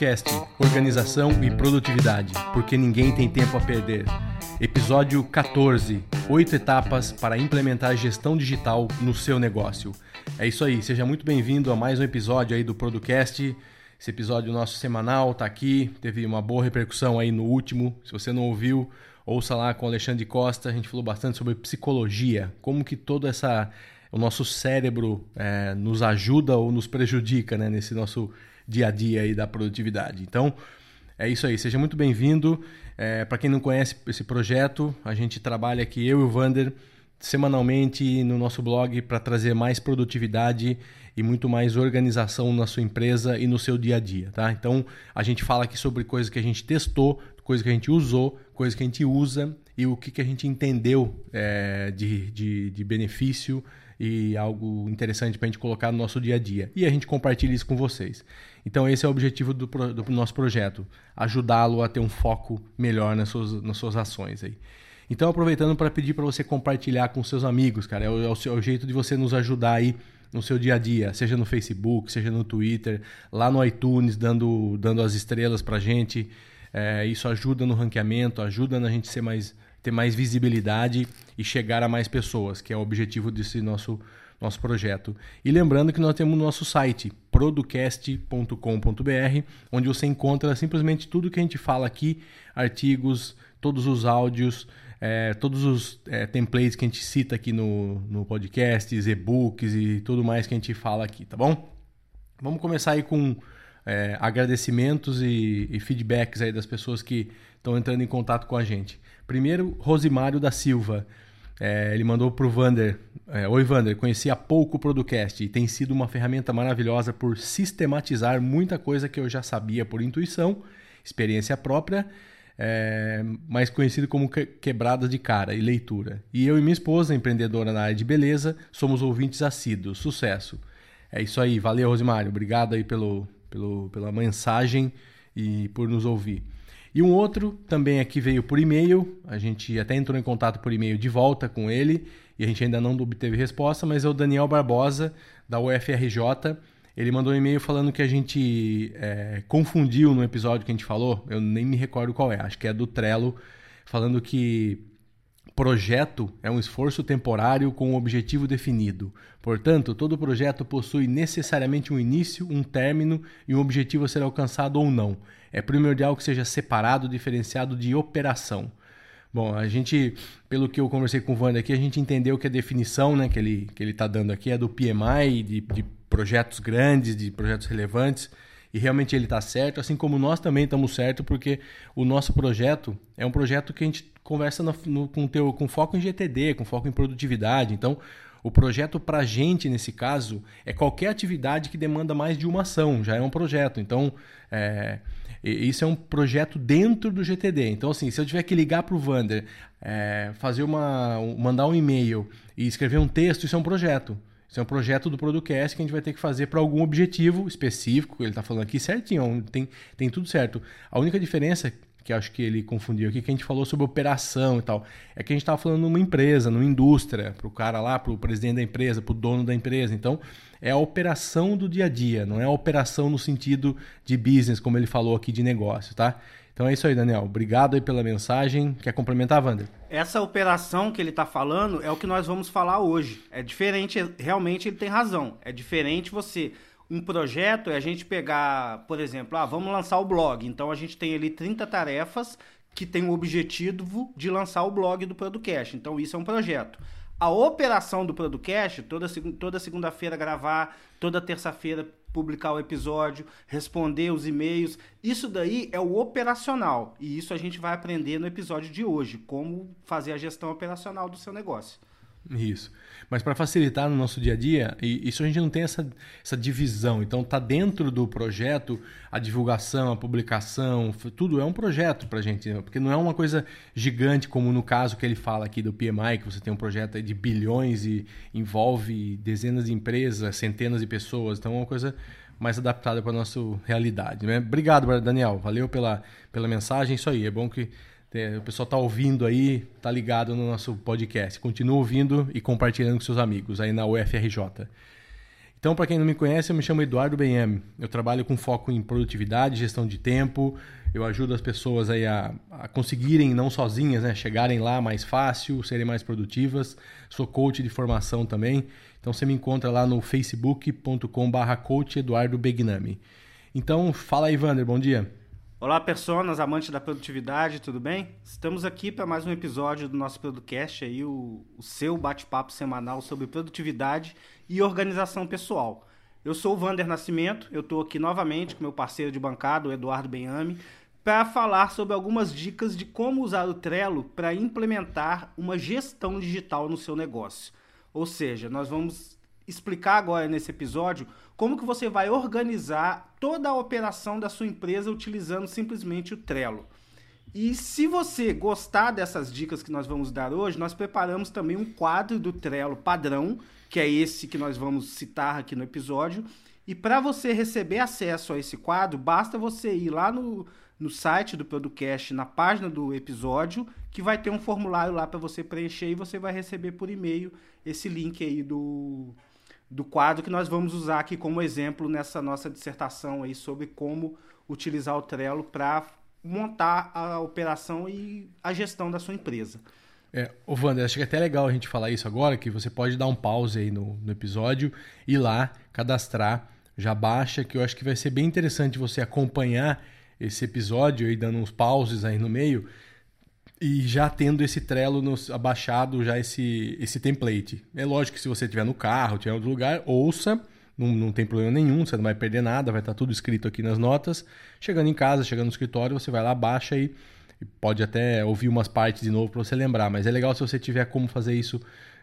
Producast, organização e produtividade, porque ninguém tem tempo a perder. Episódio 14: Oito etapas para implementar gestão digital no seu negócio. É isso aí, seja muito bem-vindo a mais um episódio aí do Producast. Esse episódio nosso semanal tá aqui, teve uma boa repercussão aí no último. Se você não ouviu, ouça lá com o Alexandre Costa. A gente falou bastante sobre psicologia, como que toda essa o nosso cérebro é, nos ajuda ou nos prejudica né, nesse nosso dia a dia aí da produtividade. Então, é isso aí. Seja muito bem-vindo. É, Para quem não conhece esse projeto, a gente trabalha aqui, eu e o Vander, semanalmente no nosso blog para trazer mais produtividade e muito mais organização na sua empresa e no seu dia a dia, tá? Então, a gente fala aqui sobre coisas que a gente testou, coisas que a gente usou, coisas que a gente usa e o que, que a gente entendeu é, de, de, de benefício e algo interessante para a gente colocar no nosso dia a dia. E a gente compartilha isso com vocês. Então, esse é o objetivo do, do nosso projeto: ajudá-lo a ter um foco melhor nas suas, nas suas ações. Aí. Então, aproveitando para pedir para você compartilhar com seus amigos, cara, é o, é é o jeito de você nos ajudar aí no seu dia a dia, seja no Facebook, seja no Twitter, lá no iTunes, dando, dando as estrelas para gente. É, isso ajuda no ranqueamento, ajuda na gente ser mais ter mais visibilidade e chegar a mais pessoas, que é o objetivo desse nosso, nosso projeto. E lembrando que nós temos o nosso site, producast.com.br, onde você encontra simplesmente tudo que a gente fala aqui, artigos, todos os áudios, é, todos os é, templates que a gente cita aqui no, no podcast, e-books e tudo mais que a gente fala aqui, tá bom? Vamos começar aí com é, agradecimentos e, e feedbacks aí das pessoas que estão entrando em contato com a gente. Primeiro, Rosimário da Silva. É, ele mandou para o Vander. É, Oi, Vander, conheci há pouco o Producast e tem sido uma ferramenta maravilhosa por sistematizar muita coisa que eu já sabia por intuição, experiência própria, é, mais conhecido como que, quebrada de cara e leitura. E eu e minha esposa, empreendedora na área de beleza, somos ouvintes assíduos. Sucesso! É isso aí, valeu, Rosimário. Obrigado aí pelo, pelo, pela mensagem e por nos ouvir. E um outro também aqui veio por e-mail, a gente até entrou em contato por e-mail de volta com ele e a gente ainda não obteve resposta, mas é o Daniel Barbosa, da UFRJ. Ele mandou um e-mail falando que a gente é, confundiu no episódio que a gente falou, eu nem me recordo qual é, acho que é do Trello, falando que Projeto é um esforço temporário com um objetivo definido. Portanto, todo projeto possui necessariamente um início, um término e um objetivo a ser alcançado ou não. É primordial que seja separado, diferenciado de operação. Bom, a gente, pelo que eu conversei com o Wander aqui, a gente entendeu que a definição né, que ele está que ele tá dando aqui é do PMI, de, de projetos grandes, de projetos relevantes e realmente ele está certo, assim como nós também estamos certos, porque o nosso projeto é um projeto que a gente conversa no, no, com, teu, com foco em GTD, com foco em produtividade. Então, o projeto para a gente, nesse caso, é qualquer atividade que demanda mais de uma ação, já é um projeto. Então, é, isso é um projeto dentro do GTD. Então, assim, se eu tiver que ligar para o Vander, é, fazer uma, mandar um e-mail e escrever um texto, isso é um projeto. Isso é um projeto do Producast que a gente vai ter que fazer para algum objetivo específico. Ele está falando aqui certinho, tem, tem tudo certo. A única diferença que acho que ele confundiu aqui, que a gente falou sobre operação e tal, é que a gente estava falando numa empresa, numa indústria, para o cara lá, para o presidente da empresa, para o dono da empresa. Então, é a operação do dia a dia, não é a operação no sentido de business, como ele falou aqui de negócio, tá? Então é isso aí, Daniel. Obrigado aí pela mensagem. Quer complementar, Wander? Essa operação que ele está falando é o que nós vamos falar hoje. É diferente, realmente ele tem razão. É diferente você. Um projeto é a gente pegar, por exemplo, ah, vamos lançar o blog. Então a gente tem ali 30 tarefas que tem o objetivo de lançar o blog do Producast. Então isso é um projeto. A operação do Producast, toda, toda segunda-feira gravar, toda terça-feira publicar o episódio, responder os e-mails. Isso daí é o operacional. E isso a gente vai aprender no episódio de hoje, como fazer a gestão operacional do seu negócio. Isso. Mas para facilitar no nosso dia a dia, isso a gente não tem essa, essa divisão. Então tá dentro do projeto a divulgação, a publicação, tudo é um projeto para a gente, porque não é uma coisa gigante como no caso que ele fala aqui do PMI, que você tem um projeto de bilhões e envolve dezenas de empresas, centenas de pessoas. Então é uma coisa mais adaptada para a nossa realidade. Né? Obrigado, Daniel. Valeu pela, pela mensagem. Isso aí, é bom que o pessoal está ouvindo aí, está ligado no nosso podcast. Continua ouvindo e compartilhando com seus amigos aí na UFRJ. Então, para quem não me conhece, eu me chamo Eduardo Benhame. Eu trabalho com foco em produtividade, gestão de tempo. Eu ajudo as pessoas aí a, a conseguirem, não sozinhas, né, chegarem lá mais fácil, serem mais produtivas. Sou coach de formação também. Então, você me encontra lá no facebook.com/barra coach Eduardo Begnami. Então, fala aí, Vander, bom dia. Olá, personas, amantes da produtividade, tudo bem? Estamos aqui para mais um episódio do nosso podcast aí, o, o seu bate-papo semanal sobre produtividade e organização pessoal. Eu sou o Vander Nascimento, eu estou aqui novamente com meu parceiro de bancada, o Eduardo Benhame, para falar sobre algumas dicas de como usar o Trello para implementar uma gestão digital no seu negócio. Ou seja, nós vamos explicar agora nesse episódio como que você vai organizar toda a operação da sua empresa utilizando simplesmente o Trello. E se você gostar dessas dicas que nós vamos dar hoje, nós preparamos também um quadro do Trello padrão, que é esse que nós vamos citar aqui no episódio. E para você receber acesso a esse quadro, basta você ir lá no, no site do Producast, na página do episódio, que vai ter um formulário lá para você preencher e você vai receber por e-mail esse link aí do, do quadro que nós vamos usar aqui como exemplo nessa nossa dissertação aí sobre como utilizar o Trello para montar a operação e a gestão da sua empresa. É, ô Wander, acho que é até legal a gente falar isso agora, que você pode dar um pause aí no, no episódio, ir lá, cadastrar, já baixa, que eu acho que vai ser bem interessante você acompanhar esse episódio e dando uns pauses aí no meio, e já tendo esse Trello no, abaixado, já esse, esse template. É lógico que se você estiver no carro, estiver em outro lugar, ouça, não, não tem problema nenhum, você não vai perder nada, vai estar tudo escrito aqui nas notas. Chegando em casa, chegando no escritório, você vai lá, baixa e, e pode até ouvir umas partes de novo para você lembrar. Mas é legal se você tiver como fazer isso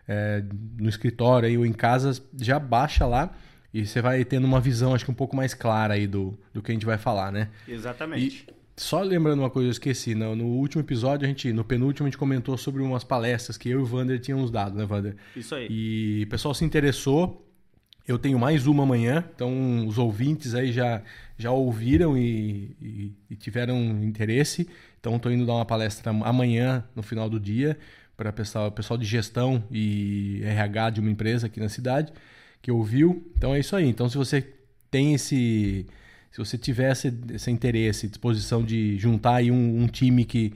é, no escritório aí, ou em casa, já baixa lá e você vai tendo uma visão, acho que um pouco mais clara aí do, do que a gente vai falar, né? Exatamente. E, só lembrando uma coisa, eu esqueci. No, no, último episódio, a gente, no penúltimo, a gente comentou sobre umas palestras que eu e o Vander tínhamos dado, né, Vander? Isso aí. E o pessoal se interessou. Eu tenho mais uma amanhã, então os ouvintes aí já, já ouviram e, e, e tiveram interesse. Então estou indo dar uma palestra amanhã, no final do dia, para o pessoal, pessoal de gestão e RH de uma empresa aqui na cidade, que ouviu. Então é isso aí. Então se você tem esse se você tivesse esse interesse, disposição de juntar aí um, um time que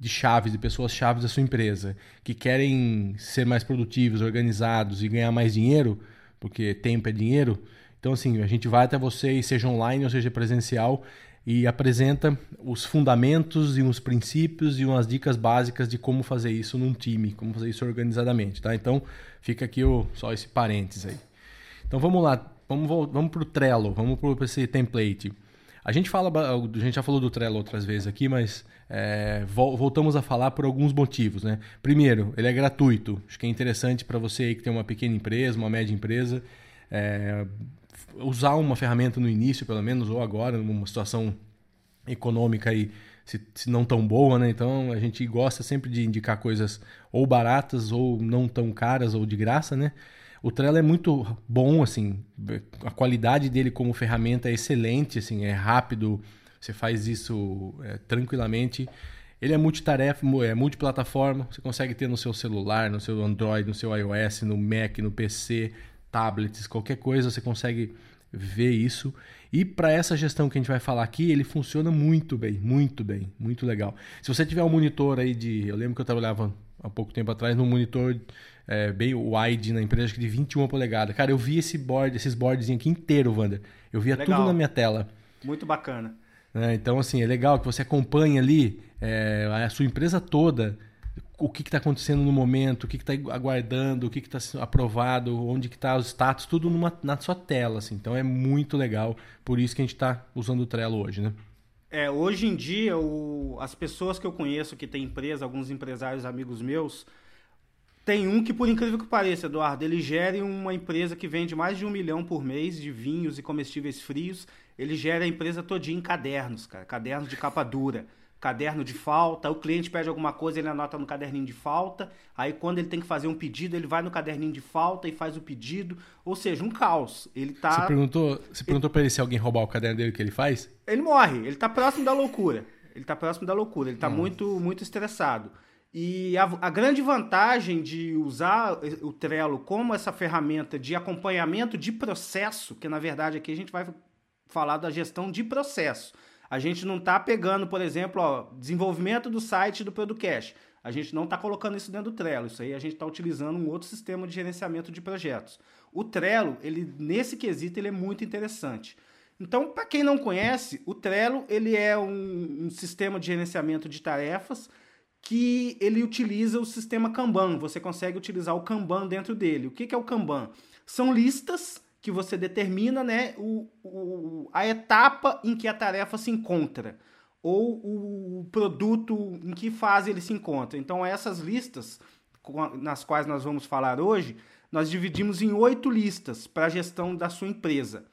de chaves, de pessoas chaves da sua empresa, que querem ser mais produtivos, organizados e ganhar mais dinheiro, porque tempo é dinheiro. Então, assim, a gente vai até você, seja online ou seja presencial, e apresenta os fundamentos e uns princípios e umas dicas básicas de como fazer isso num time, como fazer isso organizadamente, tá? Então, fica aqui o, só esse parênteses aí. Então, vamos lá vamos, vamos para o Trello, vamos para esse template. A gente fala, a gente já falou do Trello outras vezes aqui, mas é, voltamos a falar por alguns motivos, né? Primeiro, ele é gratuito. Acho que é interessante para você aí que tem uma pequena empresa, uma média empresa, é, usar uma ferramenta no início, pelo menos, ou agora, numa situação econômica aí, se, se, não tão boa, né? Então a gente gosta sempre de indicar coisas ou baratas ou não tão caras ou de graça, né? O Trello é muito bom, assim, a qualidade dele como ferramenta é excelente, assim, é rápido, você faz isso é, tranquilamente. Ele é multitarefa, é multiplataforma, você consegue ter no seu celular, no seu Android, no seu iOS, no Mac, no PC, tablets, qualquer coisa, você consegue ver isso. E para essa gestão que a gente vai falar aqui, ele funciona muito bem, muito bem, muito legal. Se você tiver um monitor aí de. Eu lembro que eu trabalhava há pouco tempo atrás num monitor é, bem wide na empresa, acho que de 21 polegadas. Cara, eu vi esse board, esses boards aqui inteiro, Wander. Eu via legal. tudo na minha tela. Muito bacana. É, então, assim, é legal que você acompanhe ali é, a sua empresa toda, o que está acontecendo no momento, o que está aguardando, o que está aprovado, onde que está os status, tudo numa, na sua tela. Assim. Então é muito legal. Por isso que a gente está usando o Trello hoje, né? É, hoje em dia, o, as pessoas que eu conheço que têm empresa, alguns empresários amigos meus, tem um que, por incrível que pareça, Eduardo, ele gera uma empresa que vende mais de um milhão por mês de vinhos e comestíveis frios. Ele gera a empresa todinha em cadernos, cara. Cadernos de capa dura. Caderno de falta. O cliente pede alguma coisa, ele anota no caderninho de falta. Aí, quando ele tem que fazer um pedido, ele vai no caderninho de falta e faz o pedido. Ou seja, um caos. Ele tá. Você perguntou, você perguntou ele... pra ele se alguém roubar o caderno dele, que ele faz? Ele morre. Ele tá próximo da loucura. Ele tá próximo da loucura. Ele tá muito, muito estressado. E a, a, grande vantagem de usar o Trello como essa ferramenta de acompanhamento de processo, que na verdade aqui a gente vai falar da gestão de processo. A gente não está pegando, por exemplo, ó, desenvolvimento do site do Producast. A gente não está colocando isso dentro do Trello. Isso aí a gente está utilizando um outro sistema de gerenciamento de projetos. O Trello, ele nesse quesito, ele é muito interessante. Então, para quem não conhece, o Trello ele é um, um sistema de gerenciamento de tarefas que ele utiliza o sistema Kanban. Você consegue utilizar o Kanban dentro dele. O que, que é o Kanban? São listas que você determina né, o, o, a etapa em que a tarefa se encontra ou o produto em que fase ele se encontra. Então, essas listas nas quais nós vamos falar hoje, nós dividimos em oito listas para a gestão da sua empresa.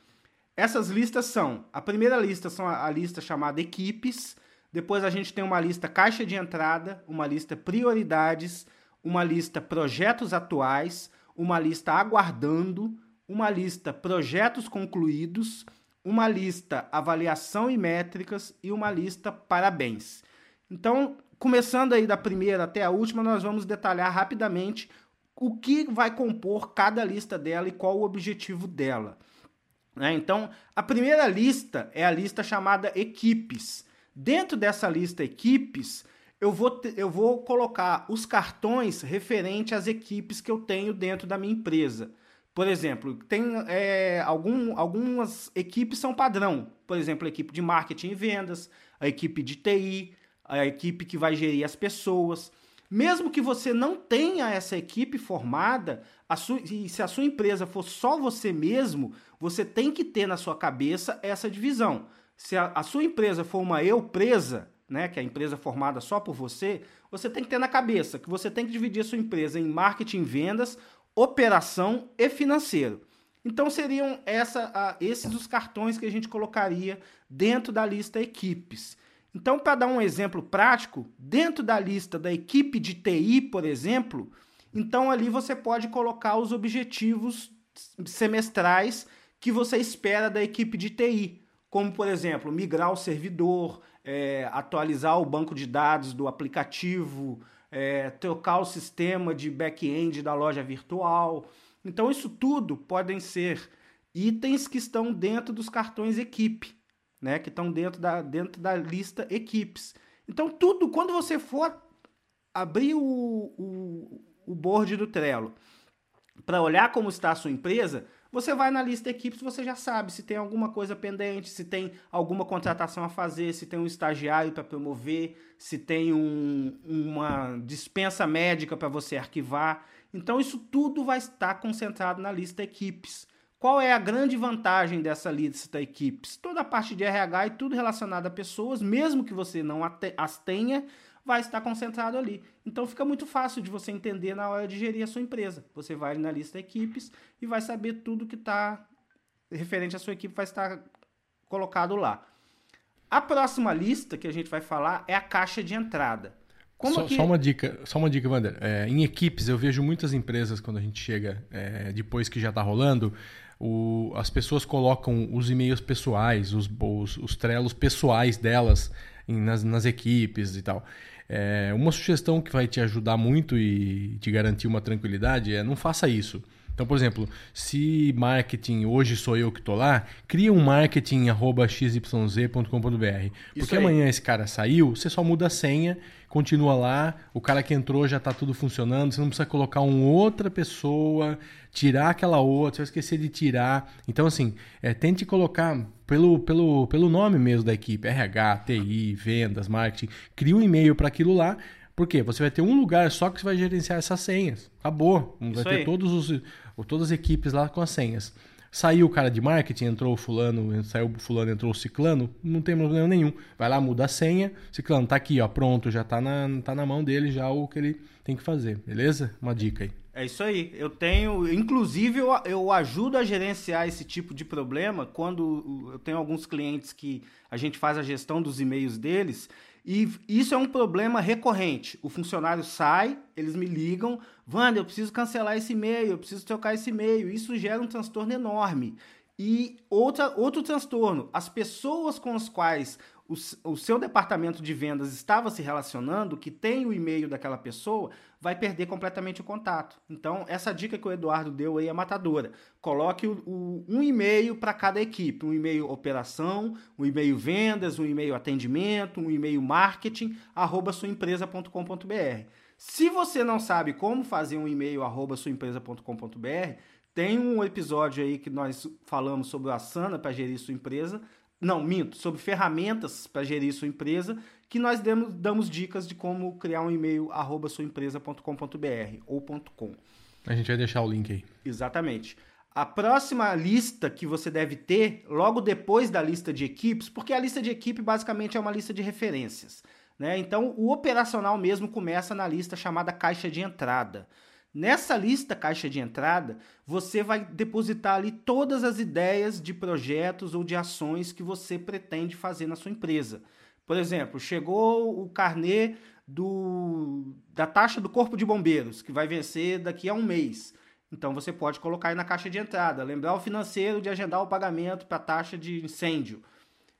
Essas listas são: a primeira lista são a, a lista chamada equipes, depois a gente tem uma lista caixa de entrada, uma lista prioridades, uma lista projetos atuais, uma lista aguardando, uma lista projetos concluídos, uma lista avaliação e métricas e uma lista parabéns. Então, começando aí da primeira até a última, nós vamos detalhar rapidamente o que vai compor cada lista dela e qual o objetivo dela. Né? Então, a primeira lista é a lista chamada equipes. Dentro dessa lista equipes, eu vou, eu vou colocar os cartões referente às equipes que eu tenho dentro da minha empresa. Por exemplo, tem é, algum, algumas equipes são padrão. Por exemplo, a equipe de marketing e vendas, a equipe de TI, a equipe que vai gerir as pessoas. Mesmo que você não tenha essa equipe formada, a sua, e se a sua empresa for só você mesmo, você tem que ter na sua cabeça essa divisão. Se a, a sua empresa for uma eu presa, né, que é a empresa formada só por você, você tem que ter na cabeça que você tem que dividir a sua empresa em marketing, vendas, operação e financeiro. Então seriam essa, a, esses os cartões que a gente colocaria dentro da lista equipes. Então, para dar um exemplo prático, dentro da lista da equipe de TI, por exemplo, então ali você pode colocar os objetivos semestrais que você espera da equipe de TI como por exemplo migrar o servidor, é, atualizar o banco de dados do aplicativo, é, trocar o sistema de back-end da loja virtual. Então, isso tudo podem ser itens que estão dentro dos cartões equipe, né? que estão dentro da, dentro da lista equipes. Então, tudo, quando você for abrir o, o, o board do Trello para olhar como está a sua empresa, você vai na lista equipes, você já sabe se tem alguma coisa pendente, se tem alguma contratação a fazer, se tem um estagiário para promover, se tem um, uma dispensa médica para você arquivar. Então isso tudo vai estar concentrado na lista equipes. Qual é a grande vantagem dessa lista equipes? Toda a parte de RH e tudo relacionado a pessoas, mesmo que você não as tenha, vai estar concentrado ali. Então fica muito fácil de você entender na hora de gerir a sua empresa. Você vai na lista equipes e vai saber tudo que está referente à sua equipe vai estar colocado lá. A próxima lista que a gente vai falar é a caixa de entrada. Só, que... só, uma dica, só uma dica, Wander. É, em equipes, eu vejo muitas empresas, quando a gente chega, é, depois que já está rolando, o, as pessoas colocam os e-mails pessoais, os, os, os trelos pessoais delas em, nas, nas equipes e tal. É, uma sugestão que vai te ajudar muito e te garantir uma tranquilidade é não faça isso. Então, por exemplo, se marketing hoje sou eu que estou lá, cria um marketing xyz.com.br. Porque amanhã esse cara saiu, você só muda a senha, continua lá, o cara que entrou já está tudo funcionando, você não precisa colocar uma outra pessoa, tirar aquela outra, você vai esquecer de tirar. Então, assim, é, tente colocar pelo, pelo, pelo nome mesmo da equipe, RH, TI, vendas, marketing, cria um e-mail para aquilo lá. Por quê? Você vai ter um lugar só que você vai gerenciar essas senhas. Acabou. Vai Isso ter aí. todos os, todas as equipes lá com as senhas. Saiu o cara de marketing, entrou o fulano, saiu o fulano, entrou o ciclano, não tem problema nenhum. Vai lá, muda a senha, ciclano tá aqui, ó, pronto, já tá na, tá na mão dele já o que ele tem que fazer, beleza? Uma dica aí. É isso aí. Eu tenho, inclusive, eu, eu ajudo a gerenciar esse tipo de problema quando eu tenho alguns clientes que a gente faz a gestão dos e-mails deles. E isso é um problema recorrente. O funcionário sai, eles me ligam, Wanda, eu preciso cancelar esse e-mail, eu preciso trocar esse e-mail. Isso gera um transtorno enorme. E outra, outro transtorno, as pessoas com as quais o, o, seu departamento de vendas estava se relacionando, que tem o e-mail daquela pessoa, vai perder completamente o contato. Então, essa dica que o Eduardo deu aí é matadora. Coloque o, o, um e-mail para cada equipe: um e-mail operação, um e-mail vendas, um e-mail atendimento, um e-mail marketing, arroba suaempresa.com.br. Se você não sabe como fazer um e-mail arroba suaempresa.com.br, tem um episódio aí que nós falamos sobre a Asana para gerir sua empresa. Não, minto, sobre ferramentas para gerir sua empresa, que nós demos, damos dicas de como criar um e-mail arroba suaempresa.com.br ou .com. A gente vai deixar o link aí. Exatamente. A próxima lista que você deve ter, logo depois da lista de equipes, porque a lista de equipe basicamente é uma lista de referências. Né? Então, o operacional mesmo começa na lista chamada caixa de entrada. Nessa lista caixa de entrada, você vai depositar ali todas as ideias de projetos ou de ações que você pretende fazer na sua empresa. Por exemplo, chegou o carnê do, da taxa do Corpo de Bombeiros, que vai vencer daqui a um mês. Então você pode colocar aí na caixa de entrada. Lembrar o financeiro de agendar o pagamento para a taxa de incêndio.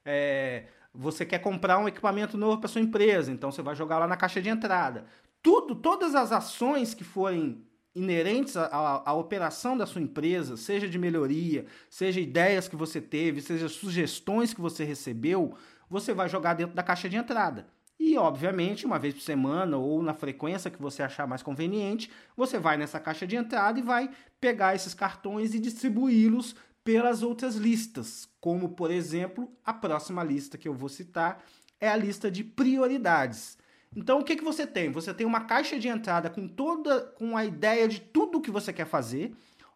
É, você quer comprar um equipamento novo para sua empresa, então você vai jogar lá na caixa de entrada tudo, todas as ações que forem inerentes à, à, à, operação da sua empresa, seja de melhoria, seja ideias que você teve, seja sugestões que você recebeu, você vai jogar dentro da caixa de entrada. E, obviamente, uma vez por semana ou na frequência que você achar mais conveniente, você vai nessa caixa de entrada e vai pegar esses cartões e distribuí-los pelas outras listas, como, por exemplo, a próxima lista que eu vou citar é a lista de prioridades. Então o que, que você tem? Você tem uma caixa de entrada com toda com a ideia de tudo o que você quer fazer.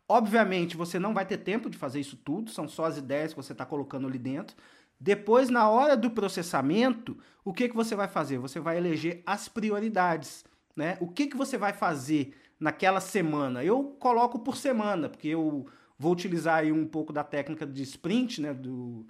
Obviamente você não vai ter tempo de fazer isso tudo, são só as ideias que você está colocando ali dentro. Depois, na hora do processamento, o que, que você vai fazer? Você vai eleger as prioridades. Né? O que, que você vai fazer naquela semana? Eu coloco por semana, porque eu vou utilizar aí um pouco da técnica de sprint, né? Do,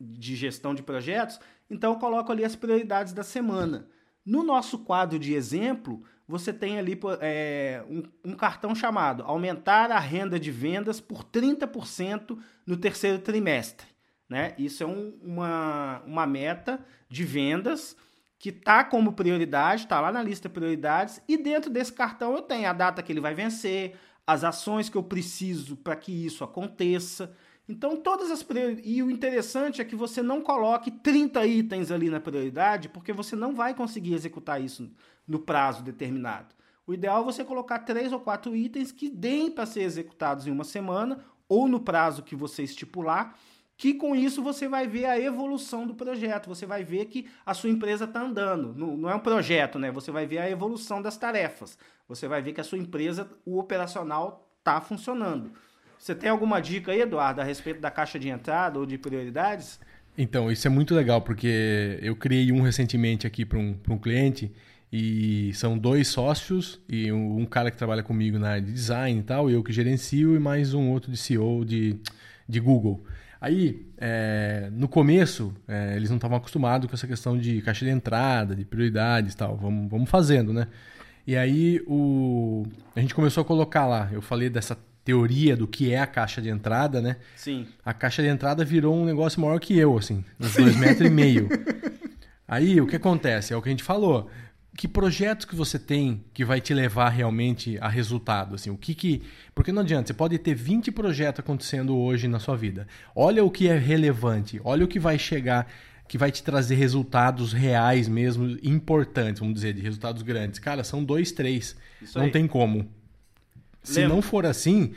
de gestão de projetos. Então eu coloco ali as prioridades da semana. No nosso quadro de exemplo, você tem ali é, um, um, cartão chamado Aumentar a renda de vendas por 30% no terceiro trimestre. Né? Isso é um, uma, uma meta de vendas que está como prioridade, está lá na lista de prioridades, e dentro desse cartão eu tenho a data que ele vai vencer, as ações que eu preciso para que isso aconteça. Então, todas as prioridades. E o interessante é que você não coloque 30 itens ali na prioridade, porque você não vai conseguir executar isso no prazo determinado. O ideal é você colocar três ou quatro itens que deem para ser executados em uma semana ou no prazo que você estipular, que com isso você vai ver a evolução do projeto, você vai ver que a sua empresa está andando. Não, não é um projeto, né? Você vai ver a evolução das tarefas. Você vai ver que a sua empresa, o operacional, está funcionando. Você tem alguma dica aí, Eduardo, a respeito da caixa de entrada ou de prioridades? Então, isso é muito legal, porque eu criei um recentemente aqui para um, um cliente e são dois sócios e um, um, cara que trabalha comigo na área de design e tal, eu que gerencio e mais um outro de CEO de, de Google. Aí, é, no começo, é, eles não estavam acostumados com essa questão de caixa de entrada, de prioridades e tal. Vamos, vamos fazendo, né? E aí, o, a gente começou a colocar lá. Eu falei dessa teoria do que é a caixa de entrada, né? Sim. A caixa de entrada virou um negócio maior que eu, assim, uns Sim. dois metros e meio. Aí o que acontece? É o que a gente falou. Que projetos que você tem que vai te levar realmente a resultado? Assim, o que que. Porque não adianta, você pode ter 20 projetos acontecendo hoje na sua vida. Olha o que é relevante, olha o que vai chegar, que vai te trazer resultados reais mesmo, importantes, vamos dizer, de resultados grandes. Cara, são dois, três. Isso não aí. tem como. Se Lembra? não for assim,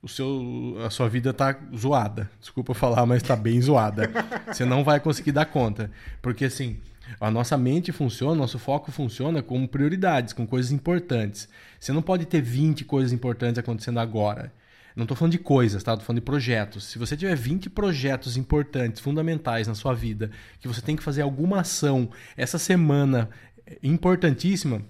o seu, a sua vida tá zoada. Desculpa falar, mas tá bem zoada. Você não vai conseguir dar conta. Porque assim, a nossa mente funciona, nosso foco funciona com prioridades, com coisas importantes. Você não pode ter 20 coisas importantes acontecendo agora. Não estou falando de coisas, tá? Estou falando de projetos. Se você tiver 20 projetos importantes, fundamentais na sua vida, que você tem que fazer alguma ação essa semana importantíssima,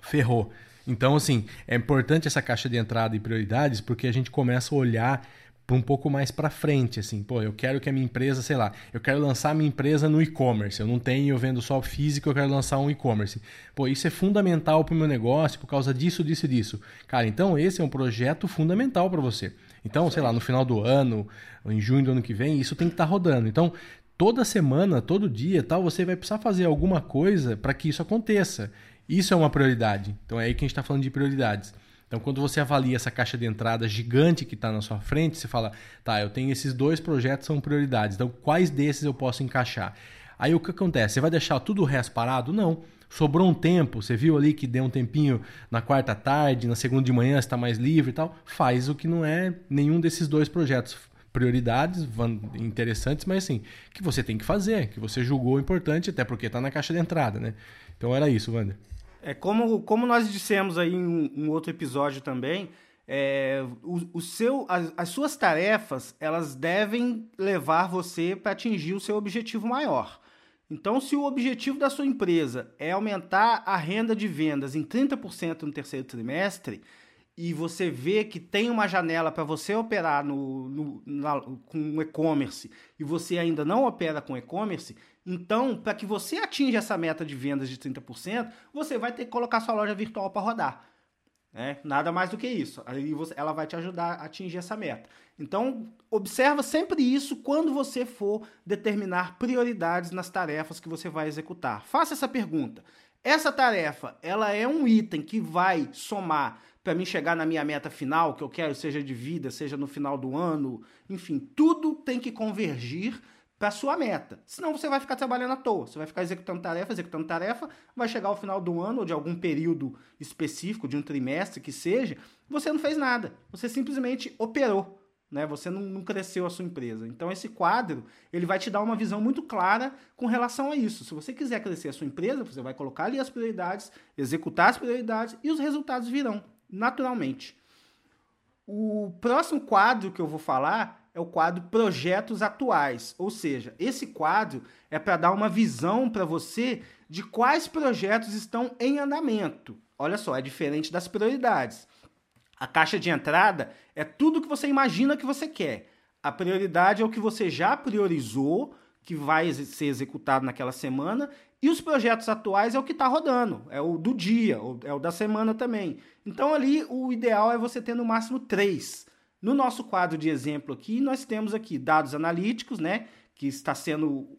ferrou. Então, assim, é importante essa caixa de entrada e prioridades porque a gente começa a olhar um pouco mais para frente, assim, pô, eu quero que a minha empresa, sei lá, eu quero lançar a minha empresa no e-commerce, eu não tenho, eu vendo só físico, eu quero lançar um e-commerce. Pô, isso é fundamental para o meu negócio por causa disso, disso e disso. Cara, então esse é um projeto fundamental para você. Então, sei lá, no final do ano, em junho do ano que vem, isso tem que estar tá rodando. Então, toda semana, todo dia, tal, você vai precisar fazer alguma coisa para que isso aconteça. Isso é uma prioridade. Então é aí que a gente está falando de prioridades. Então, quando você avalia essa caixa de entrada gigante que está na sua frente, você fala, tá, eu tenho esses dois projetos são prioridades. Então, quais desses eu posso encaixar? Aí o que acontece? Você vai deixar tudo o resto parado? Não. Sobrou um tempo, você viu ali que deu um tempinho na quarta tarde, na segunda de manhã está mais livre e tal. Faz o que não é nenhum desses dois projetos. Prioridades interessantes, mas assim, que você tem que fazer, que você julgou importante, até porque está na caixa de entrada, né? Então era isso, Wander. É como, como nós dissemos aí em um, um outro episódio também, é, o, o seu, as, as, suas tarefas elas devem levar você para atingir o seu objetivo maior. Então, se o objetivo da sua empresa é aumentar a renda de vendas em 30% no terceiro trimestre, e você vê que tem uma janela para você operar no, no na, com e-commerce e você ainda não opera com e-commerce, então, para que você atinja essa meta de vendas de 30%, você vai ter que colocar sua loja virtual para rodar. Né? Nada mais do que isso. Aí você, ela vai te ajudar a atingir essa meta. Então, observa sempre isso quando você for determinar prioridades nas tarefas que você vai executar. Faça essa pergunta. Essa tarefa, ela é um item que vai somar para mim chegar na minha meta final, que eu quero seja de vida, seja no final do ano, enfim, tudo tem que convergir para sua meta. Senão você vai ficar trabalhando à toa. Você vai ficar executando tarefa, executando tarefa, vai chegar ao final do ano ou de algum período específico, de um trimestre que seja, você não fez nada. Você simplesmente operou. Né? Você não, não cresceu a sua empresa. Então esse quadro ele vai te dar uma visão muito clara com relação a isso. Se você quiser crescer a sua empresa, você vai colocar ali as prioridades, executar as prioridades e os resultados virão naturalmente. O próximo quadro que eu vou falar é o quadro Projetos Atuais. Ou seja, esse quadro é para dar uma visão para você de quais projetos estão em andamento. Olha só, é diferente das prioridades. A caixa de entrada é tudo que você imagina que você quer. A prioridade é o que você já priorizou, que vai ser executado naquela semana, e os projetos atuais é o que está rodando, é o do dia, é o da semana também. Então ali o ideal é você ter no máximo três. No nosso quadro de exemplo aqui, nós temos aqui dados analíticos, né? Que está sendo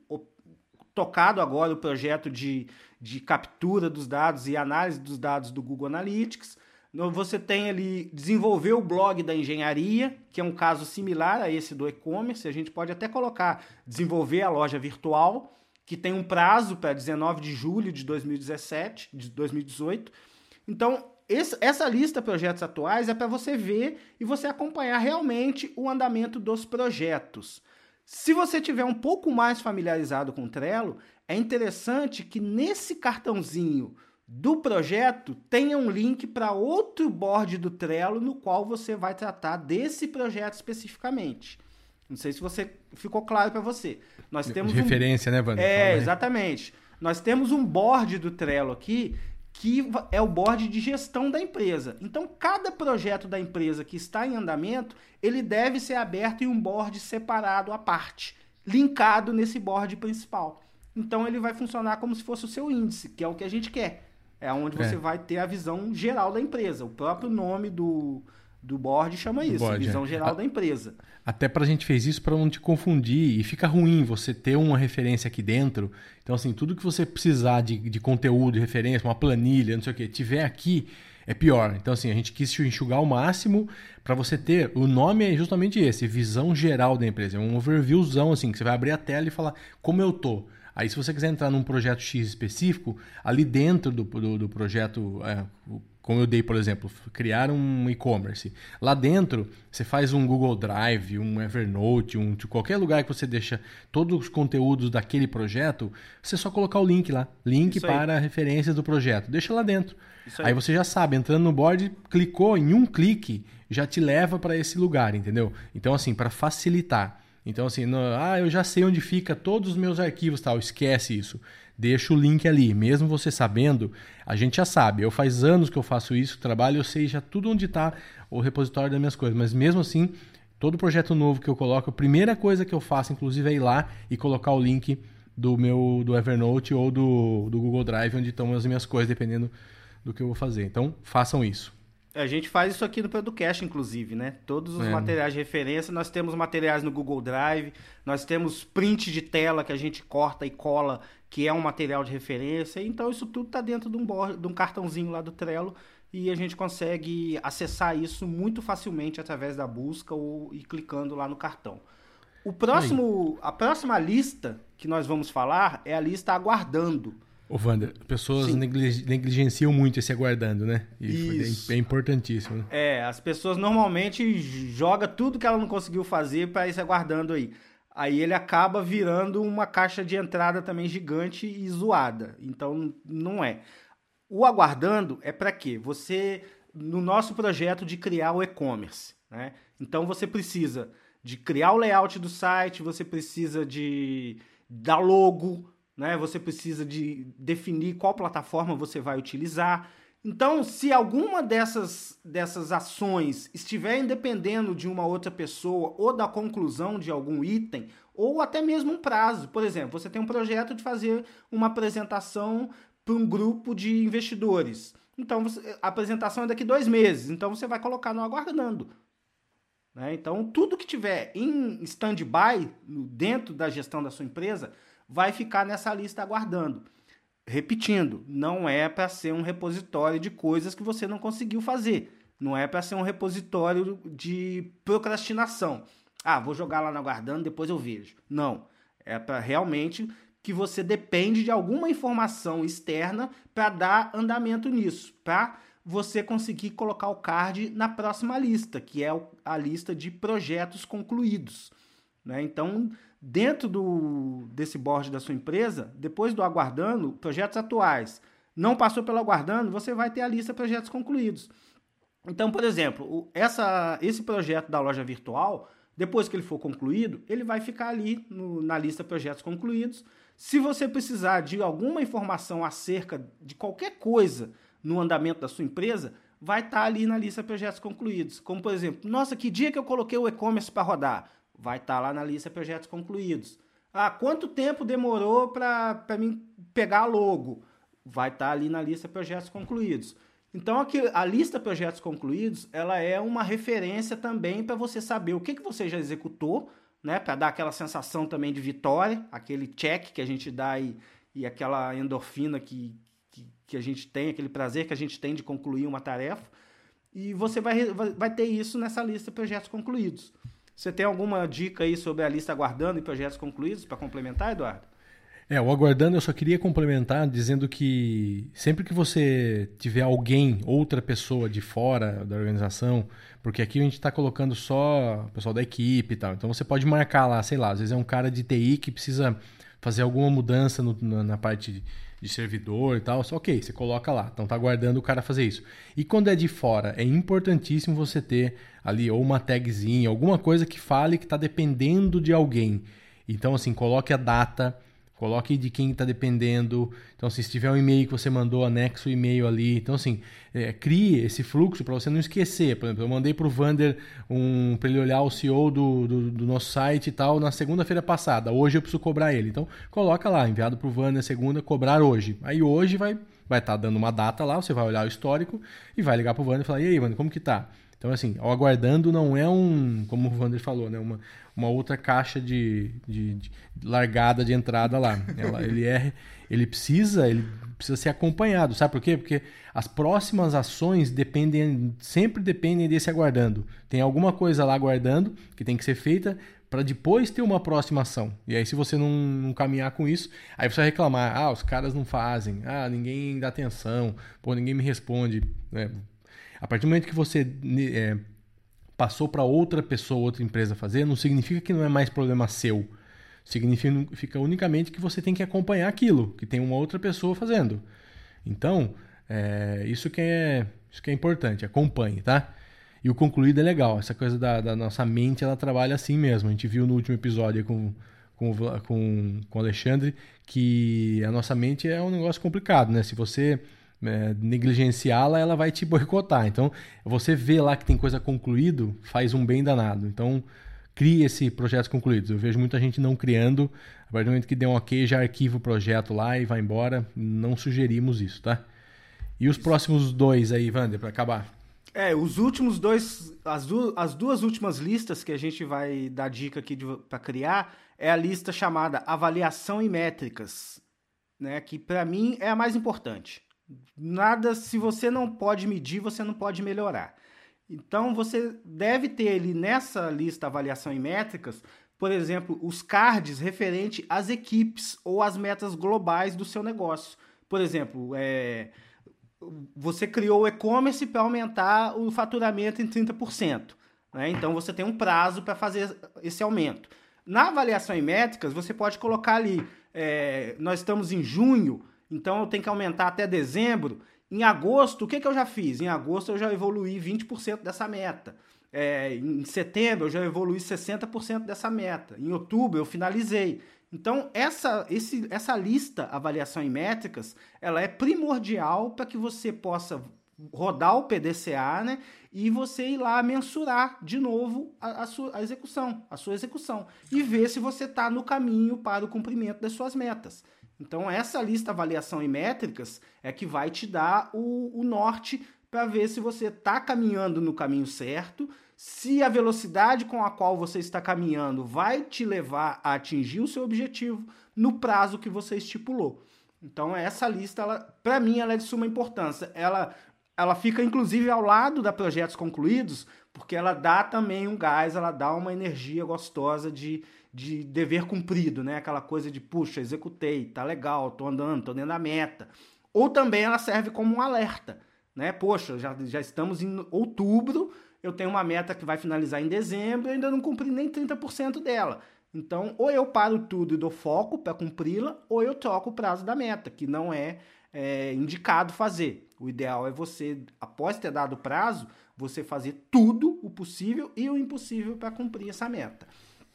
tocado agora o projeto de, de captura dos dados e análise dos dados do Google Analytics. Você tem ali desenvolver o blog da engenharia, que é um caso similar a esse do e-commerce. A gente pode até colocar desenvolver a loja virtual, que tem um prazo para 19 de julho de 2017, de 2018. Então, esse, essa lista de projetos atuais é para você ver e você acompanhar realmente o andamento dos projetos. Se você tiver um pouco mais familiarizado com o Trello, é interessante que nesse cartãozinho do projeto tenha um link para outro board do Trello no qual você vai tratar desse projeto especificamente. Não sei se você ficou claro para você. Nós temos referência, um... né, Wander? É, exatamente. Nós temos um board do Trello aqui que é o board de gestão da empresa. Então, cada projeto da empresa que está em andamento, ele deve ser aberto em um board separado à parte, linkado nesse board principal. Então, ele vai funcionar como se fosse o seu índice, que é o que a gente quer. É onde é. você vai ter a visão geral da empresa. O próprio nome do, do board chama isso, board, visão é. geral a, da empresa. Até para a gente fez isso para não te confundir e fica ruim você ter uma referência aqui dentro. Então assim, tudo que você precisar de, de conteúdo, de referência, uma planilha, não sei o que, tiver aqui é pior. Então assim, a gente quis enxugar ao máximo para você ter. O nome é justamente esse, visão geral da empresa, é um overviewzão assim que você vai abrir a tela e falar como eu tô. Aí, se você quiser entrar num projeto X específico, ali dentro do, do, do projeto, é, como eu dei, por exemplo, criar um e-commerce. Lá dentro, você faz um Google Drive, um Evernote, um, de qualquer lugar que você deixa todos os conteúdos daquele projeto, você só colocar o link lá. Link para referências do projeto. Deixa lá dentro. Aí. aí. você já sabe, entrando no board, clicou em um clique, já te leva para esse lugar, entendeu? Então, assim, para facilitar. Então, assim, ah, eu já sei onde fica todos os meus arquivos tal. Esquece isso deixa o link ali. Mesmo você sabendo, a gente já sabe. Eu faz anos que eu faço isso, trabalho, eu sei já tudo onde está o repositório das minhas coisas. Mas mesmo assim, todo projeto novo que eu coloco, a primeira coisa que eu faço, inclusive, é ir lá e colocar o link do meu do Evernote ou do, do Google Drive, onde estão as minhas coisas, dependendo do que eu vou fazer. Então, façam isso. A gente faz isso aqui no Producast, inclusive, né? Todos os é. materiais de referência, nós temos materiais no Google Drive, nós temos print de tela que a gente corta e cola, que é um material de referência. Então isso tudo está dentro de um, de um cartãozinho lá do Trello e a gente consegue acessar isso muito facilmente através da busca ou e clicando lá no cartão. O próximo, a próxima lista que nós vamos falar é a lista aguardando. Ô, Wander, pessoas negligenciam muito esse aguardando, né? E Isso. é importantíssimo. Né? É, as pessoas normalmente jogam tudo que ela não conseguiu fazer para esse aguardando aí. Aí ele acaba virando uma caixa de entrada também gigante e zoada. Então, não é. O aguardando é para quê? Você, no nosso projeto de criar o e-commerce, né? Então, você precisa de criar o layout do site, você precisa de dar logo, né? Você precisa de definir qual plataforma você vai utilizar. Então, se alguma dessas, dessas ações estiver dependendo de uma outra pessoa ou da conclusão de algum item, ou até mesmo um prazo, por exemplo, você tem um projeto de fazer uma apresentação para um grupo de investidores. Então, você, a apresentação é daqui dois meses, então você vai colocar no aguardando. Né? Então, tudo que tiver em stand-by dentro da gestão da sua empresa vai ficar nessa lista aguardando. Repetindo, não é para ser um repositório de coisas que você não conseguiu fazer. Não é para ser um repositório de procrastinação. Ah, vou jogar lá no aguardando, depois eu vejo. Não. É para realmente que você depende de alguma informação externa para dar andamento nisso, para você conseguir colocar o card na próxima lista, que é a lista de projetos concluídos. Né? Então, dentro do, desse board da sua empresa, depois do aguardando, projetos atuais, não passou pelo aguardando, você vai ter a lista de projetos concluídos. Então, por exemplo, essa, esse projeto da loja virtual, depois que ele for concluído, ele vai ficar ali no, na lista de projetos concluídos. Se você precisar de alguma informação acerca de qualquer coisa no andamento da sua empresa, vai estar tá ali na lista de projetos concluídos. Como, por exemplo, nossa, que dia que eu coloquei o e-commerce para rodar? Vai estar tá lá na lista projetos concluídos. Ah, quanto tempo demorou para mim pegar logo? Vai estar tá ali na lista projetos concluídos. Então aqui, a lista projetos concluídos, ela é uma referência também para você saber o que, que você já executou, né, para dar aquela sensação também de vitória, aquele check que a gente dá e, e aquela endorfina que, que, que a gente tem, aquele prazer que a gente tem de concluir uma tarefa. E você vai, vai ter isso nessa lista projetos concluídos. Você tem alguma dica aí sobre a lista aguardando e projetos concluídos para complementar, Eduardo? É, o aguardando eu só queria complementar dizendo que sempre que você tiver alguém, outra pessoa de fora da organização, porque aqui a gente está colocando só o pessoal da equipe e tal, então você pode marcar lá, sei lá, às vezes é um cara de TI que precisa fazer alguma mudança no, na, na, parte de servidor e tal, só ok, você coloca lá. Então tá aguardando o cara fazer isso. E quando é de fora, é importantíssimo você ter ali ou uma tagzinha, alguma coisa que fale que está dependendo de alguém. Então assim, coloque a data Coloque de quem está dependendo. Então, se tiver um e-mail que você mandou, anexo o e-mail ali. Então, assim, é, crie esse fluxo para você não esquecer. Por exemplo, eu mandei para o Vander um, para ele olhar o CEO do, do, do, nosso site e tal na segunda-feira passada. Hoje eu preciso cobrar ele. Então, coloca lá, enviado para o Vander segunda, cobrar hoje. Aí hoje vai vai estar tá dando uma data lá, você vai olhar o histórico e vai ligar para o Vander e falar, e aí, Vander, como que tá? Então, assim, o aguardando não é um, como o Vander falou, né? uma, uma outra caixa de, de, de largada de entrada lá. Ela, ele é, ele precisa, ele precisa ser acompanhado, sabe por quê? Porque as próximas ações dependem, sempre dependem desse aguardando. Tem alguma coisa lá aguardando que tem que ser feita para depois ter uma próxima ação. E aí, se você não, não, caminhar com isso, aí você vai reclamar: ah, os caras não fazem, ah, ninguém dá atenção, pô, ninguém me responde. Né? A partir do momento que você é, passou para outra pessoa, outra empresa fazer, não significa que não é mais problema seu. Significa unicamente que você tem que acompanhar aquilo, que tem uma outra pessoa fazendo. Então, é, isso, que é, isso que é importante, acompanhe, tá? E o concluído é legal, essa coisa da, da nossa mente, ela trabalha assim mesmo. A gente viu no último episódio com, com, com, com o Alexandre que a nossa mente é um negócio complicado, né? Se você é, negligenciá-la, ela vai te boicotar. Então, você vê lá que tem coisa concluído, faz um bem danado. Então, crie esse projeto concluído. Eu vejo muita gente não criando. A partir do momento que deu um ok, já arquiva o projeto lá e vai embora. Não sugerimos isso, tá? E os isso. próximos dois aí, Wander, para acabar? É, os últimos dois, as, du as duas últimas listas que a gente vai dar dica aqui para criar é a lista chamada avaliação e métricas, né? Que para mim é a mais importante. Nada, se você não pode medir, você não pode melhorar. Então você deve ter ali nessa lista avaliação e métricas, por exemplo, os cards referente às equipes ou às metas globais do seu negócio. Por exemplo, é, você criou o e-commerce para aumentar o faturamento em 30%. Né? Então você tem um prazo para fazer esse aumento. Na avaliação em métricas, você pode colocar ali, é, nós estamos em junho, então eu tenho que aumentar até dezembro. Em agosto, o que, que eu já fiz? Em agosto eu já evoluí 20% dessa meta. É, em setembro eu já evoluí 60% dessa meta. Em outubro eu finalizei. Então, essa, esse, essa lista avaliação em métricas, ela é primordial para que você possa rodar o PDCA, né? E você ir lá mensurar de novo a, a, sua a execução, a sua execução e ver se você está no caminho para o cumprimento das suas metas. Então, essa lista avaliação em métricas é que vai te dar o, o norte para ver se você está caminhando no caminho certo, se a velocidade com a qual você está caminhando vai te levar a atingir o seu objetivo no prazo que você estipulou. Então essa lista, para mim, ela é de suma importância. Ela, ela fica inclusive ao lado da projetos concluídos, porque ela dá também um gás, ela dá uma energia gostosa de, de dever cumprido, né? Aquela coisa de, puxa, executei, tá legal, tô andando, tô dentro da meta. Ou também ela serve como um alerta, né? Poxa, já, já estamos em outubro, eu tenho uma meta que vai finalizar em dezembro e ainda não cumpri nem 30% dela. Então, ou eu paro tudo e dou foco para cumpri-la, ou eu troco o prazo da meta, que não é, é, indicado fazer. O ideal é você, após ter dado prazo, você fazer tudo o possível e o impossível para cumprir essa meta.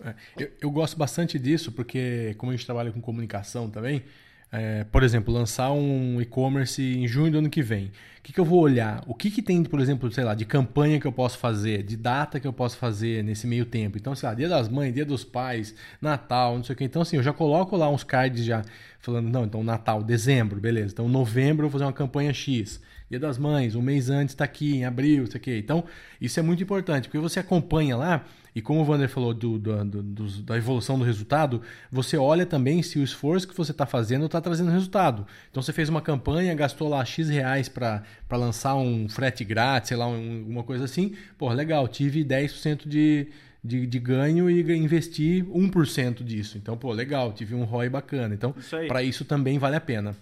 É, eu, eu gosto bastante disso, porque como a gente trabalha com comunicação também, é, por exemplo, lançar um e-commerce em junho do ano que vem. O que, que eu vou olhar? O que, que tem, por exemplo, sei lá, de campanha que eu posso fazer, de data que eu posso fazer nesse meio tempo? Então, sei lá, dia das mães, dia dos pais, Natal, não sei o que. Então, assim, eu já coloco lá uns cards já falando, não, então Natal, dezembro, beleza. Então, novembro eu vou fazer uma campanha X. Dia das Mães, um mês antes está aqui, em abril, isso aqui. Então, isso é muito importante, porque você acompanha lá, e como o Wander falou do, do, do, da evolução do resultado, você olha também se o esforço que você está fazendo está trazendo resultado. Então, você fez uma campanha, gastou lá X reais para lançar um frete grátis, sei lá, um, uma coisa assim. Pô, legal, tive 10% de, de, de, ganho e investi 1% disso. Então, pô, legal, tive um ROI bacana. Então, para isso também vale a pena.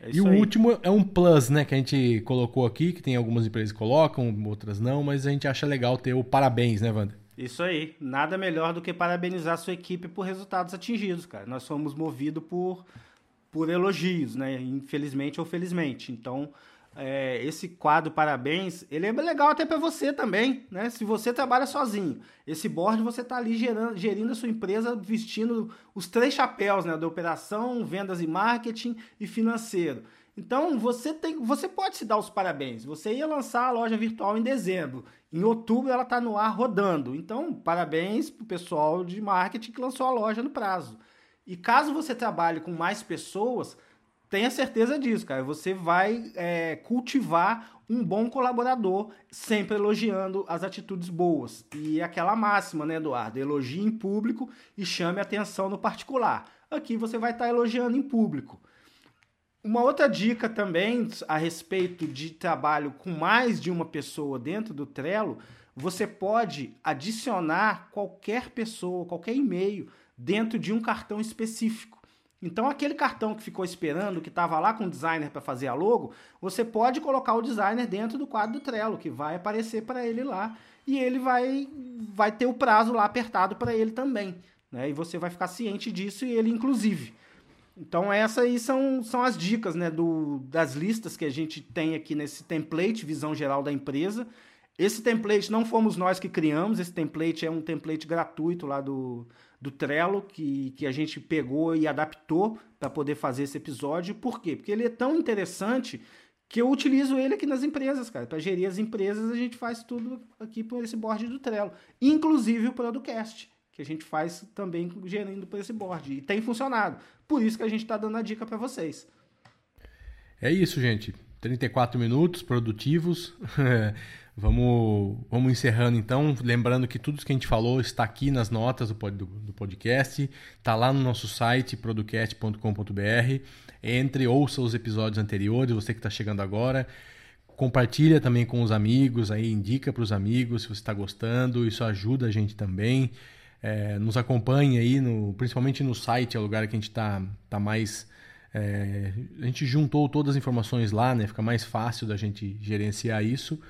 É e o aí. último é um plus, né? Que a gente colocou aqui, que tem algumas empresas que colocam, outras não, mas a gente acha legal ter o parabéns, né, Wander? Isso aí. Nada melhor do que parabenizar a sua equipe por resultados atingidos, cara. Nós somos movidos por, por elogios, né? Infelizmente ou felizmente. Então, é, esse quadro Parabéns, ele é legal até para você também, né? Se você trabalha sozinho. Esse board você está ali gerando, gerindo a sua empresa vestindo os três chapéus, né? Da operação, vendas e marketing e financeiro. Então você tem, você pode se dar os parabéns. Você ia lançar a loja virtual em dezembro. Em outubro ela está no ar rodando. Então, parabéns para o pessoal de marketing que lançou a loja no prazo. E caso você trabalhe com mais pessoas, tenha certeza disso, cara. Você vai é, cultivar um bom colaborador, sempre elogiando as atitudes boas. E aquela máxima, né, Eduardo? Elogie em público e chame atenção no particular. Aqui você vai estar elogiando em público. Uma outra dica também a respeito de trabalho com mais de uma pessoa dentro do Trello, você pode adicionar qualquer pessoa, qualquer e-mail dentro de um cartão específico. Então, aquele cartão que ficou esperando, que estava lá com o designer para fazer a logo, você pode colocar o designer dentro do quadro do Trello, que vai aparecer para ele lá, e ele vai, vai ter o prazo lá apertado para ele também. Né? E você vai ficar ciente disso e ele, inclusive. Então, essas aí são, são as dicas né, do, das listas que a gente tem aqui nesse template, visão geral da empresa. Esse template não fomos nós que criamos, esse template é um template gratuito lá do, do Trello que, que a gente pegou e adaptou para poder fazer esse episódio. Por quê? Porque ele é tão interessante que eu utilizo ele aqui nas empresas, cara. Para gerir as empresas, a gente faz tudo aqui por esse board do Trello. Inclusive o Producast, que a gente faz também gerindo por esse board. E tem funcionado. Por isso que a gente está dando a dica para vocês. É isso, gente. 34 minutos produtivos. vamos, vamos encerrando então. Lembrando que tudo que a gente falou está aqui nas notas do, do, do podcast, está lá no nosso site, producast.com.br. Entre, ouça os episódios anteriores, você que está chegando agora. Compartilha também com os amigos, aí indica para os amigos se você está gostando, isso ajuda a gente também. É, nos acompanhe aí, no, principalmente no site, é o lugar que a gente está tá mais é, a gente juntou todas as informações lá, né? Fica mais fácil da gente gerenciar isso.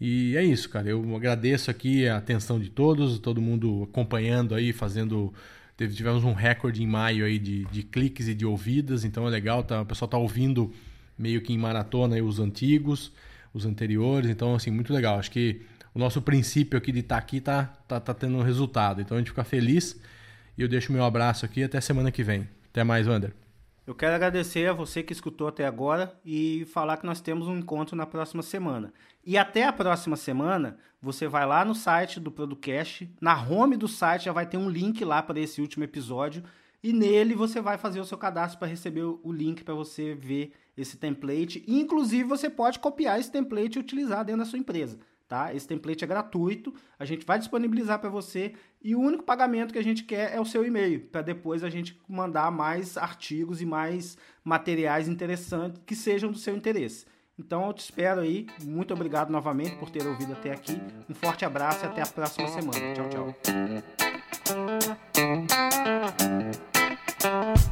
E é isso, cara. Eu agradeço aqui a atenção de todos, todo mundo acompanhando aí, fazendo. Tivemos um recorde em maio aí de, de cliques e de ouvidas, então é legal, tá? o pessoal tá ouvindo meio que em maratona aí os antigos, os anteriores, então assim, muito legal. Acho que o nosso princípio aqui de estar tá aqui tá, tá, tá tendo um resultado. Então a gente fica feliz e eu deixo meu abraço aqui até semana que vem. Até mais, Wander. Eu quero agradecer a você que escutou até agora e falar que nós temos um encontro na próxima semana. E até a próxima semana, você vai lá no site do Producast, na home do site já vai ter um link lá para esse último episódio e nele você vai fazer o seu cadastro para receber o link para você ver esse template. inclusive, você pode copiar esse template e utilizar dentro da sua empresa tá? Esse template é gratuito, a gente vai disponibilizar para você e o único pagamento que a gente quer é o seu e-mail, para depois a gente mandar mais artigos e mais materiais interessantes que sejam do seu interesse. Então eu te espero aí. Muito obrigado novamente por ter ouvido até aqui. Um forte abraço e até a próxima semana. Tchau, tchau.